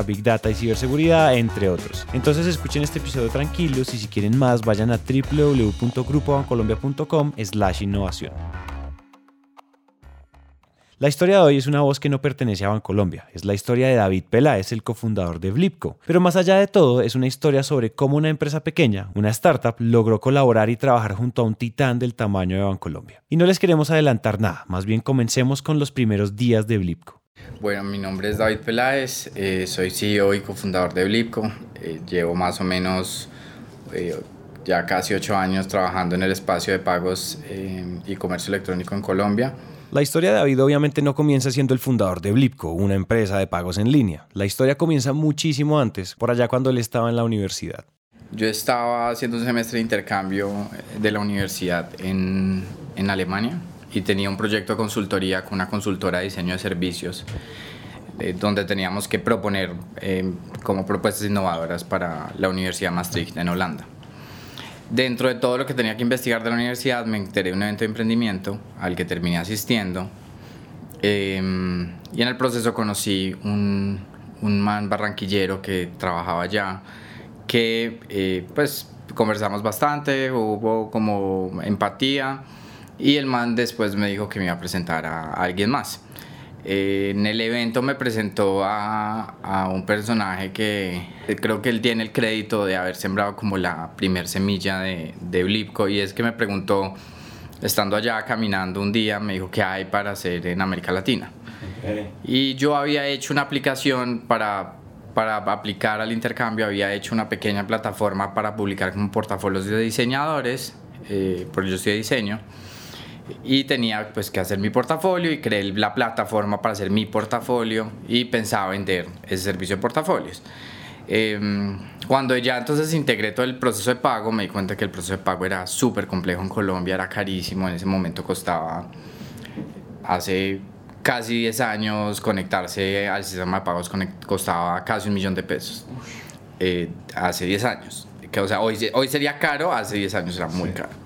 Big Data y ciberseguridad, entre otros. Entonces escuchen este episodio tranquilos y si quieren más vayan a www.grupobancolombia.com slash innovación. La historia de hoy es una voz que no pertenece a Bancolombia, es la historia de David Peláez, el cofundador de Blipco. Pero más allá de todo, es una historia sobre cómo una empresa pequeña, una startup, logró colaborar y trabajar junto a un titán del tamaño de Bancolombia. Y no les queremos adelantar nada, más bien comencemos con los primeros días de Blipco. Bueno, mi nombre es David Peláez, eh, soy CEO y cofundador de Blipco. Eh, llevo más o menos eh, ya casi ocho años trabajando en el espacio de pagos y comercio electrónico en Colombia. La historia de David obviamente no comienza siendo el fundador de Blipco, una empresa de pagos en línea. La historia comienza muchísimo antes, por allá cuando él estaba en la universidad. Yo estaba haciendo un semestre de intercambio de la universidad en, en Alemania y tenía un proyecto de consultoría con una consultora de diseño de servicios eh, donde teníamos que proponer eh, como propuestas innovadoras para la Universidad Maastricht en Holanda. Dentro de todo lo que tenía que investigar de la universidad me enteré de un evento de emprendimiento al que terminé asistiendo em, y en el proceso conocí un, un man barranquillero que trabajaba allá que eh, pues conversamos bastante, hubo como empatía y el man después me dijo que me iba a presentar a, alguien más. Eh, en el evento me presentó a, a, un personaje que creo que él tiene el crédito de haber sembrado como la primer semilla de, de Blipco y es que me preguntó, estando allá caminando un día, me dijo qué hay para hacer en América Latina. Y yo había hecho una aplicación para, para aplicar al intercambio, había hecho una pequeña plataforma para publicar como portafolios de diseñadores, eh, porque yo estudié diseño y tenía pues que hacer mi portafolio y creé la plataforma para hacer mi portafolio y pensaba vender ese servicio de portafolios. Em, cuando ya entonces integré todo el proceso de pago, me di cuenta que el proceso de pago era súper complejo en Colombia, era carísimo, en ese momento costaba, hace casi 10 años conectarse al sistema de pagos costaba casi un millón de pesos, eh, hace 10 años. Que, o sea, hoy, hoy sería caro, hace 10 años era muy caro.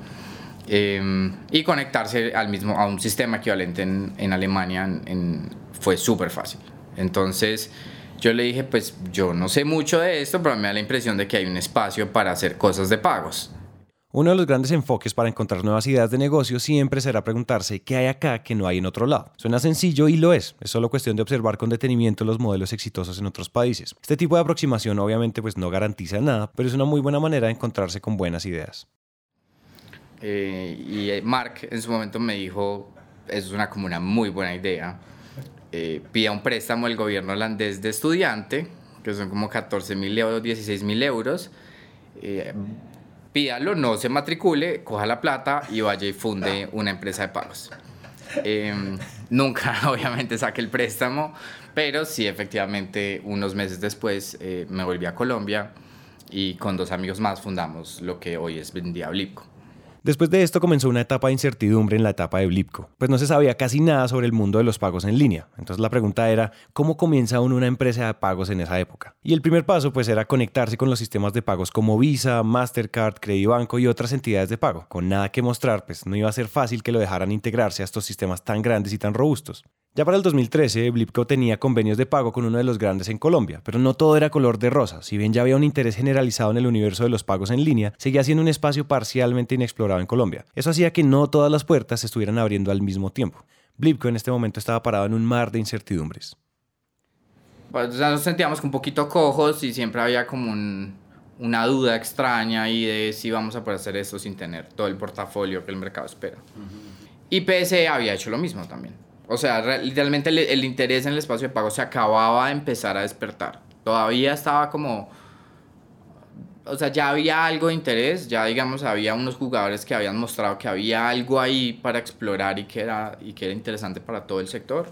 Em, y conectarse al mismo, a un sistema equivalente en, Alemania fue súper fácil. Entonces yo le dije, pues yo no sé mucho de esto, pero me da la impresión de que hay un espacio para hacer cosas de pagos. Uno de los grandes enfoques para encontrar nuevas ideas de negocio siempre será preguntarse qué hay acá que no hay en otro lado. Suena sencillo y lo es, es solo cuestión de observar con detenimiento los modelos exitosos en otros países. Este tipo de aproximación obviamente pues no garantiza nada, pero es una muy buena manera de encontrarse con buenas ideas. Eh, y eh, Mark en su momento me dijo, eso es una, como una muy buena idea. Eh, pida un préstamo del gobierno holandés de estudiante, que son como 14 mil euros, 16 mil euros. Eh, pídalo, no se matricule, coja la plata y vaya y funde una empresa de pagos. nunca, obviamente, saqué el préstamo, pero sí, efectivamente, unos meses después me volví a Colombia y con dos amigos más fundamos lo que hoy es Vendía Blipco. Después de esto comenzó una etapa de incertidumbre en la etapa de Blipco, pues no se sabía casi nada sobre el mundo de los pagos en línea. Entonces la pregunta era, ¿cómo comienza uno una empresa de pagos en esa época? Y el primer paso pues era conectarse con los sistemas de pagos como Visa, Mastercard, Credibanco y otras entidades de pago. Con nada que mostrar, pues no iba a ser fácil que lo dejaran integrarse a estos sistemas tan grandes y tan robustos. Ya para el 2013, Blipco tenía convenios de pago con uno de los grandes en Colombia, pero no todo era color de rosa. Si bien ya había un interés generalizado en el universo de los pagos en línea, seguía siendo un espacio parcialmente inexplorado en Colombia. Eso hacía que no todas las puertas se estuvieran abriendo al mismo tiempo. Blipco en este momento estaba parado en un mar de incertidumbres. Pues nos sentíamos un poquito cojos y siempre había como una duda extraña ahí de si vamos a poder hacer esto sin tener todo el portafolio que el mercado espera. Y PSE había hecho lo mismo también o sea, literalmente el, interés en el espacio de pago se acababa de empezar a despertar. Todavía estaba como... O sea, ya había algo de interés, ya digamos, había unos jugadores que habían mostrado que había algo ahí para explorar y que era, y que era interesante para todo el sector.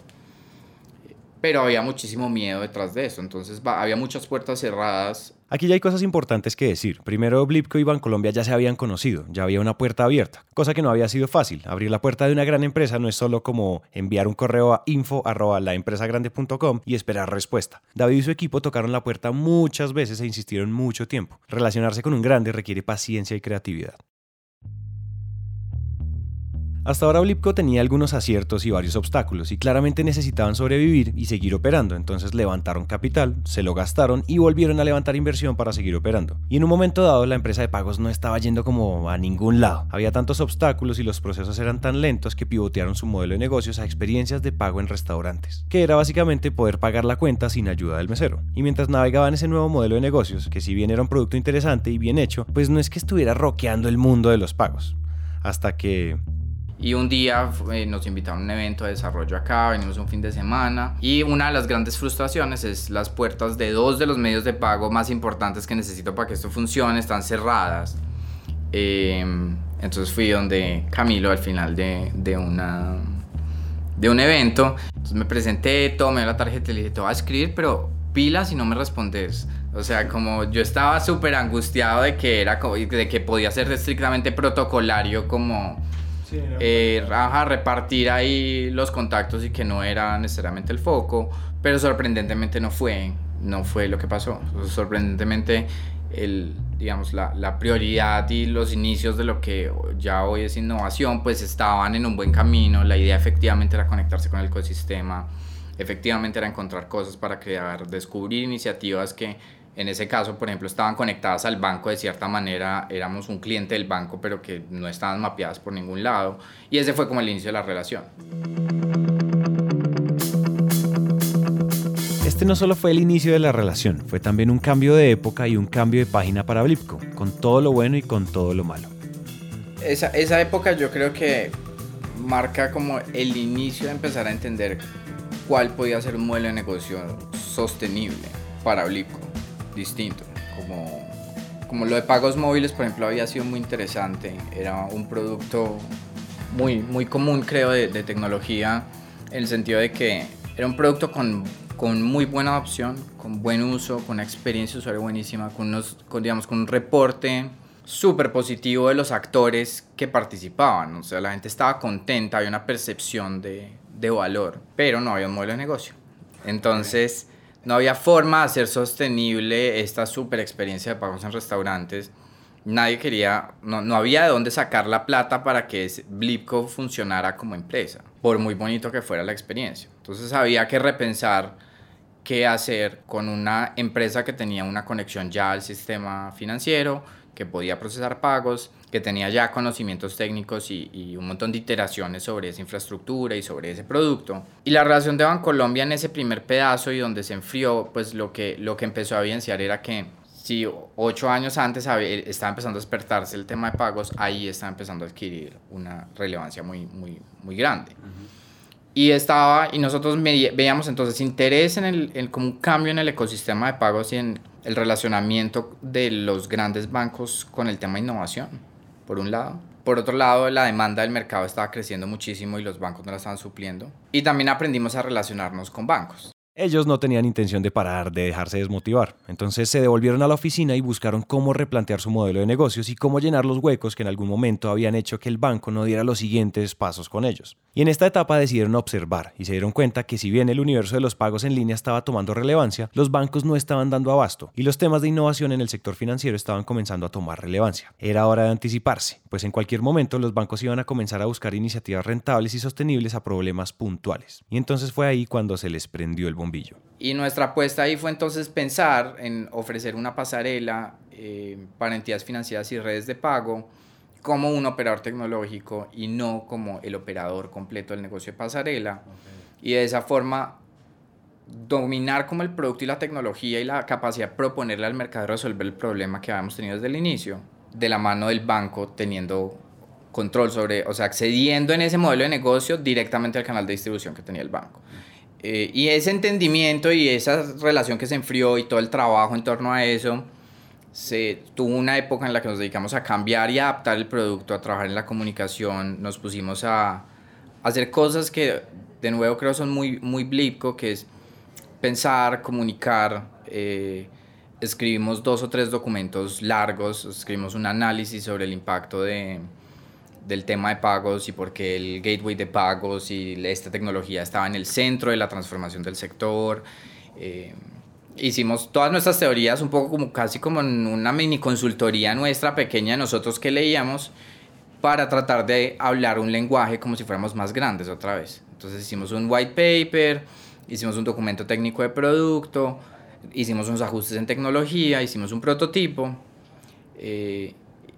Pero había muchísimo miedo detrás de eso, entonces había muchas puertas cerradas. Aquí ya hay cosas importantes que decir. Primero, Blipco y Bancolombia ya se habían conocido, ya había una puerta abierta, cosa que no había sido fácil. Abrir la puerta de una gran empresa no es solo como enviar un correo a info@laempresagrande.com y esperar respuesta. David y su equipo tocaron la puerta muchas veces e insistieron mucho tiempo. Relacionarse con un grande requiere paciencia y creatividad. Hasta ahora Blipco tenía algunos aciertos y varios obstáculos y claramente necesitaban sobrevivir y seguir operando, entonces levantaron capital, se lo gastaron y volvieron a levantar inversión para seguir operando. Y en un momento dado la empresa de pagos no estaba yendo como a ningún lado. Había tantos obstáculos y los procesos eran tan lentos que pivotearon su modelo de negocios a experiencias de pago en restaurantes, que era básicamente poder pagar la cuenta sin ayuda del mesero. Y mientras navegaban ese nuevo modelo de negocios, que si bien era un producto interesante y bien hecho, pues no es que estuviera roqueando el mundo de los pagos. Hasta que y un día eh, nos invitaron a un evento de desarrollo acá, venimos un fin de semana. Y una de las grandes frustraciones es las puertas de dos de los medios de pago más importantes que necesito para que esto funcione, están cerradas. Em, entonces fui donde Camilo al final de, de, una, de un evento. Entonces me presenté, tomé la tarjeta y le dije, te voy a escribir, pero pila si no me respondes. O sea, como yo estaba súper angustiado de que era de que podía ser estrictamente protocolario como eh, repartir ahí los contactos y que no era necesariamente el foco, pero sorprendentemente no fue, no fue lo que pasó. Sorprendentemente, el, digamos, la, la, prioridad y los inicios de lo que ya hoy es innovación, pues estaban en un buen camino. La idea efectivamente era conectarse con el ecosistema, efectivamente era encontrar cosas para crear, descubrir iniciativas que en ese caso, por ejemplo, estaban conectadas al banco de cierta manera, éramos un cliente del banco, pero que no estaban mapeadas por ningún lado. Y ese fue como el inicio de la relación. Este no solo fue el inicio de la relación, fue también un cambio de época y un cambio de página para Blipco, con todo lo bueno y con todo lo malo. Esa, esa época yo creo que marca como el inicio de empezar a entender cuál podía ser un modelo de negocio sostenible para Blipco distinto. Como, como lo de pagos móviles, por ejemplo, había sido muy interesante. Era un producto muy, muy común, creo, de, tecnología, en el sentido de que era un producto con, con muy buena opción, con buen uso, con una experiencia usuario buenísima, con, unos, con, digamos, con un reporte súper positivo de los actores que participaban. O sea, la gente estaba contenta, había una percepción de, de valor, pero no había un modelo de negocio. Entonces, no había forma de hacer sostenible esta super experiencia de pagos en restaurantes. Nadie quería, no, no había de dónde sacar la plata para que Blipco funcionara como empresa, por muy bonito que fuera la experiencia. Entonces había que repensar qué hacer con una empresa que tenía una conexión ya al sistema financiero, que podía procesar pagos, que tenía ya conocimientos técnicos y, un montón de iteraciones sobre esa infraestructura y sobre ese producto. Y la relación de Bancolombia en ese primer pedazo y donde se enfrió, pues lo que, lo que empezó a evidenciar era que si ocho años antes estaba empezando a despertarse el tema de pagos, ahí está empezando a adquirir una relevancia muy, muy, muy grande. Y estaba, y nosotros veíamos entonces interés en, el, en como un cambio en el ecosistema de pagos y en el relacionamiento de los grandes bancos con el tema de innovación, por un lado. Por otro lado, la demanda del mercado estaba creciendo muchísimo y los bancos no la estaban supliendo. Y también aprendimos a relacionarnos con bancos. Ellos no tenían intención de parar, de dejarse desmotivar. Entonces se devolvieron a la oficina y buscaron cómo replantear su modelo de negocios y cómo llenar los huecos que en algún momento habían hecho que el banco no diera los siguientes pasos con ellos. Y en esta etapa decidieron observar y se dieron cuenta que si bien el universo de los pagos en línea estaba tomando relevancia, los bancos no estaban dando abasto y los temas de innovación en el sector financiero estaban comenzando a tomar relevancia. Era hora de anticiparse, pues en cualquier momento los bancos iban a comenzar a buscar iniciativas rentables y sostenibles a problemas puntuales. Y entonces fue ahí cuando se les prendió el bombillo. Y nuestra apuesta ahí fue entonces pensar en ofrecer una pasarela eh, para entidades financieras y redes de pago como un operador tecnológico y no como el operador completo del negocio de pasarela. Y de esa forma dominar como el producto y la tecnología y la capacidad de proponerle al mercado resolver el problema que habíamos tenido desde el inicio, de la mano del banco teniendo control sobre, o sea, accediendo en ese modelo de negocio directamente al canal de distribución que tenía el banco. Eh, y ese entendimiento y esa relación que se enfrió y todo el trabajo en torno a eso, se tuvo una época en la que nos dedicamos a cambiar y adaptar el producto, a trabajar en la comunicación, nos pusimos a, hacer cosas que de nuevo creo son muy, muy Blipco, que es pensar, comunicar. Eh, escribimos dos o tres documentos largos, escribimos un análisis sobre el impacto de, del tema de pagos y por qué el gateway de pagos y esta tecnología estaba en el centro de la transformación del sector. Eh, hicimos todas nuestras teorías un poco como casi como en una mini consultoría nuestra pequeña nosotros que leíamos para tratar de hablar un lenguaje como si fuéramos más grandes otra vez. Entonces hicimos un white paper, hicimos un documento técnico de producto, hicimos unos ajustes en tecnología, hicimos un prototipo. Eh,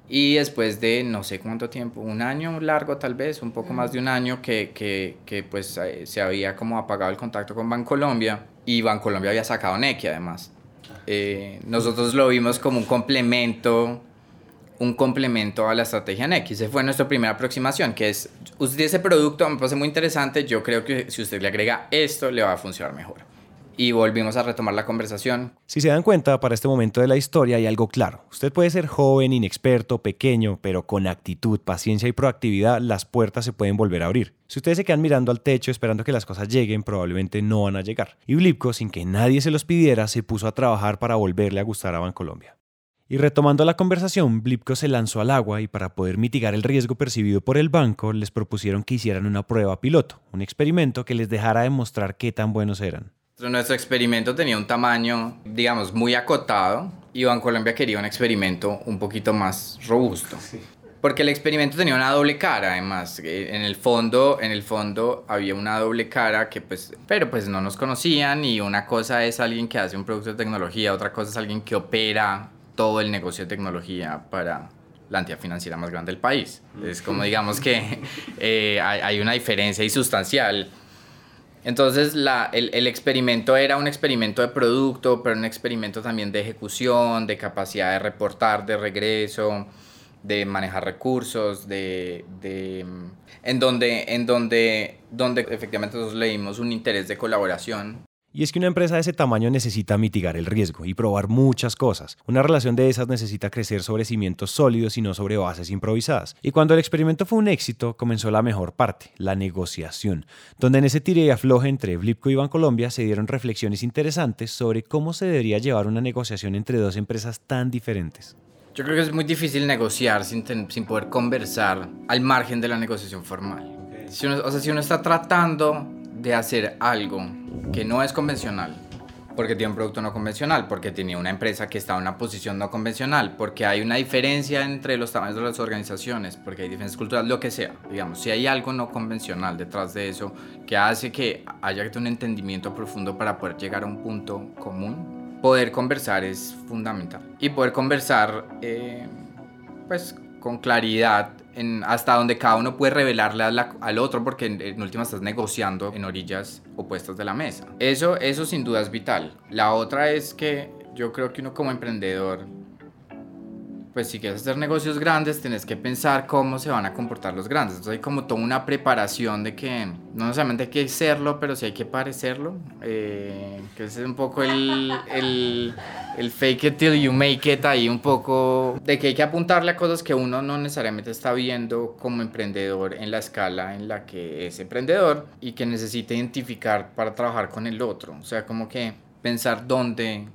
y después de no sé cuánto tiempo, un año largo tal vez, un poco más de un año que, que, que pues eh, se había como apagado el contacto con Bancolombia y Bancolombia había sacado Nequi además. Eh, nosotros lo vimos como un complemento un complemento a la estrategia Nequi. Esa fue nuestra primera aproximación, que es, usted ese producto me parece muy interesante, yo creo que si usted le agrega esto, le va a funcionar mejor y volvimos a retomar la conversación. Si se dan cuenta, para este momento de la historia hay algo claro. Usted puede ser joven, inexperto, pequeño, pero con actitud, paciencia y proactividad las puertas se pueden volver a abrir. Si ustedes se quedan mirando al techo esperando que las cosas lleguen, probablemente no van a llegar. Y Blipco, sin que nadie se los pidiera, se puso a trabajar para volverle a gustar a Bancolombia. Y retomando la conversación, Blipco se lanzó al agua y para poder mitigar el riesgo percibido por el banco, les propusieron que hicieran una prueba piloto, un experimento que les dejara demostrar qué tan buenos eran. Nuestro experimento tenía un tamaño, digamos, muy acotado y Colombia quería un experimento un poquito más robusto. Porque el experimento tenía una doble cara, además. En el fondo, en el fondo había una doble cara que pues, pero pues no nos conocían y una cosa es alguien que hace un producto de tecnología, otra cosa es alguien que opera todo el negocio de tecnología para la entidad financiera más grande del país. Es como digamos que eh, hay una diferencia y sustancial entonces la, el, experimento era un experimento de producto, pero un experimento también de ejecución, de capacidad de reportar de regreso, de manejar recursos, de, de en donde, en donde, donde efectivamente nosotros leímos un interés de colaboración y es que una empresa de ese tamaño necesita mitigar el riesgo y probar muchas cosas. Una relación de esas necesita crecer sobre cimientos sólidos y no sobre bases improvisadas. Y cuando el experimento fue un éxito, comenzó la mejor parte, la negociación, donde en ese tire y afloje entre Blipco y Bancolombia se dieron reflexiones interesantes sobre cómo se debería llevar una negociación entre dos empresas tan diferentes. Yo creo que es muy difícil negociar sin, poder conversar al margen de la negociación formal. O sea, si uno está tratando de hacer algo que no es convencional, porque tiene un producto no convencional, porque tenía una empresa que estaba en una posición no convencional, porque hay una diferencia entre los tamaños de las organizaciones, porque hay diferencias culturales, lo que sea. Digamos, si hay algo no convencional detrás de eso que hace que haya un entendimiento profundo para poder llegar a un punto común, poder conversar es fundamental. Y poder conversar, eh, pues, con claridad hasta donde cada uno puede revelarle al otro porque en, en, última estás negociando en orillas opuestas de la mesa. Eso, eso sin duda es vital. La otra es que yo creo que uno como emprendedor pues si quieres hacer negocios grandes, tienes que pensar cómo se van a comportar los grandes. Entonces hay como toda una preparación de que no necesariamente hay que serlo, pero sí hay que parecerlo. Eh, que es un poco el, el, el, fake it till you make it, ahí un poco de que hay que apuntarle a cosas que uno no necesariamente está viendo como emprendedor en la escala en la que es emprendedor y que necesita identificar para trabajar con el otro. O sea, como que pensar dónde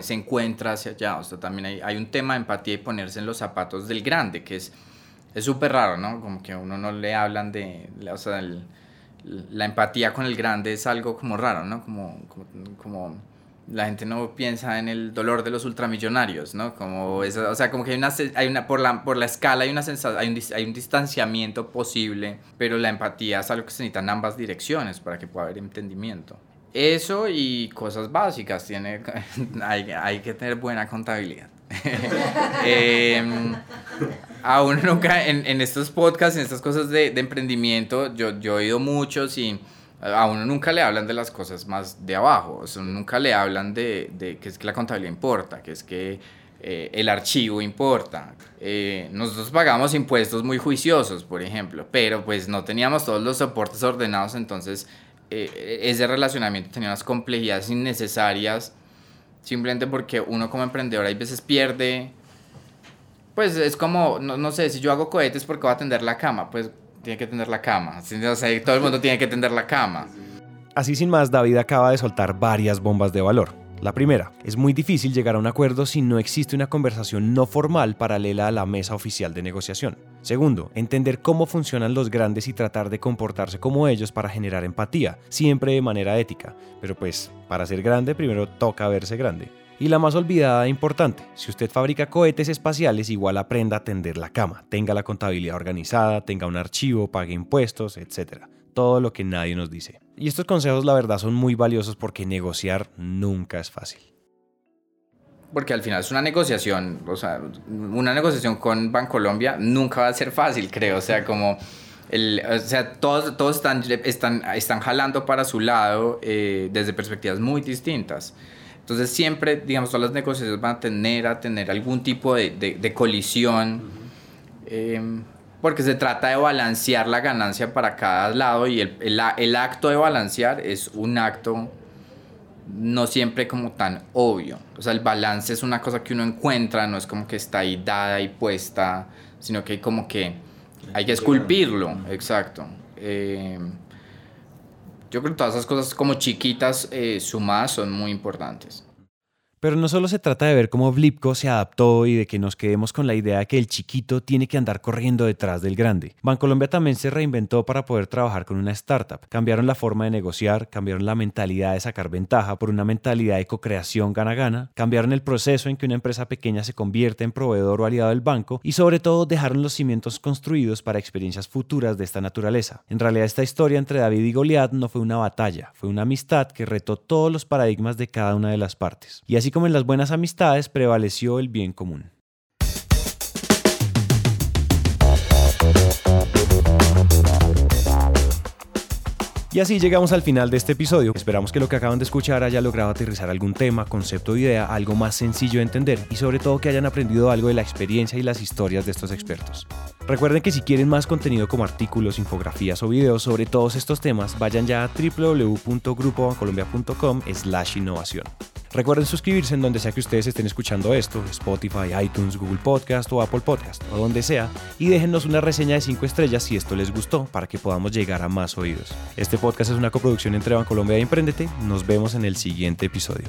se encuentra hacia allá. O sea, también hay, un tema de empatía y ponerse en los zapatos del grande, que es súper raro, ¿no? Como que a uno no le hablan de, o sea, la empatía con el grande es algo como raro, ¿no? Como, como, la gente no piensa en el dolor de los ultramillonarios, ¿no? Como eso, o sea, como que hay una, hay una por, la, por la escala hay, una hay, un, hay un distanciamiento posible, pero la empatía es algo que se necesita en ambas direcciones para que pueda haber entendimiento. Eso y cosas básicas, tiene, hay, hay que tener buena contabilidad. eh, a uno nunca, en, en, estos podcasts, en estas cosas de, de, emprendimiento, yo, yo he oído muchos y a uno nunca le hablan de las cosas más de abajo, nunca le hablan de, de que es que la contabilidad importa, que es que eh, el archivo importa. Eh, nosotros pagamos impuestos muy juiciosos, por ejemplo, pero pues no teníamos todos los soportes ordenados, entonces eh, ese relacionamiento tenía unas complejidades innecesarias, simplemente porque uno como emprendedor hay veces pierde, pues es como, no, no sé, si yo hago cohetes porque voy a tender la cama, pues tiene que tender la cama, o sea, todo el mundo tiene que tender la cama. Así sin más, David acaba de soltar varias bombas de valor. La primera, es muy difícil llegar a un acuerdo si no existe una conversación no formal paralela a la mesa oficial de negociación. Segundo, entender cómo funcionan los grandes y tratar de comportarse como ellos para generar empatía, siempre de manera ética. Pero pues, para ser grande primero toca verse grande. Y la más olvidada e importante, si usted fabrica cohetes espaciales, igual aprenda a tender la cama, tenga la contabilidad organizada, tenga un archivo, pague impuestos, etc. Todo lo que nadie nos dice. Y estos consejos la verdad son muy valiosos porque negociar nunca es fácil. Porque al final es una negociación, o sea, una negociación con Bancolombia nunca va a ser fácil, creo. O sea, como, el, o sea, todos, todos están, están, están jalando para su lado eh, desde perspectivas muy distintas. Entonces siempre, digamos, todas las negociaciones van a tener, a tener algún tipo de, de, colisión. Eh, porque se trata de balancear la ganancia para cada lado y el, el, acto de balancear es un acto no siempre como tan obvio. O sea, el balance es una cosa que uno encuentra, no es como que está ahí dada y puesta, sino que hay como que hay que esculpirlo, exacto. Eh, yo creo que todas esas cosas como chiquitas eh, sumadas son muy importantes. Pero no solo se trata de ver cómo Blipco se adaptó y de que nos quedemos con la idea de que el chiquito tiene que andar corriendo detrás del grande. Bancolombia también se reinventó para poder trabajar con una startup. Cambiaron la forma de negociar, cambiaron la mentalidad de sacar ventaja por una mentalidad de co-creación gana-gana, cambiaron el proceso en que una empresa pequeña se convierte en proveedor o aliado del banco y sobre todo dejaron los cimientos construidos para experiencias futuras de esta naturaleza. En realidad esta historia entre David y Goliat no fue una batalla, fue una amistad que retó todos los paradigmas de cada una de las partes. Y así como en las buenas amistades prevaleció el bien común. Y así llegamos al final de este episodio. Esperamos que lo que acaban de escuchar haya logrado aterrizar algún tema, concepto o idea, algo más sencillo de entender y sobre todo que hayan aprendido algo de la experiencia y las historias de estos expertos. Recuerden que si quieren más contenido como artículos, infografías o videos sobre todos estos temas, vayan ya a www.grupobancolombia.com slash innovación. Recuerden suscribirse en donde sea que ustedes estén escuchando esto, Spotify, iTunes, Google Podcast o Apple Podcast o donde sea, y déjennos una reseña de 5 estrellas si esto les gustó para que podamos llegar a más oídos. Este podcast es una coproducción entre Bancolombia y Emprendete. Nos vemos en el siguiente episodio.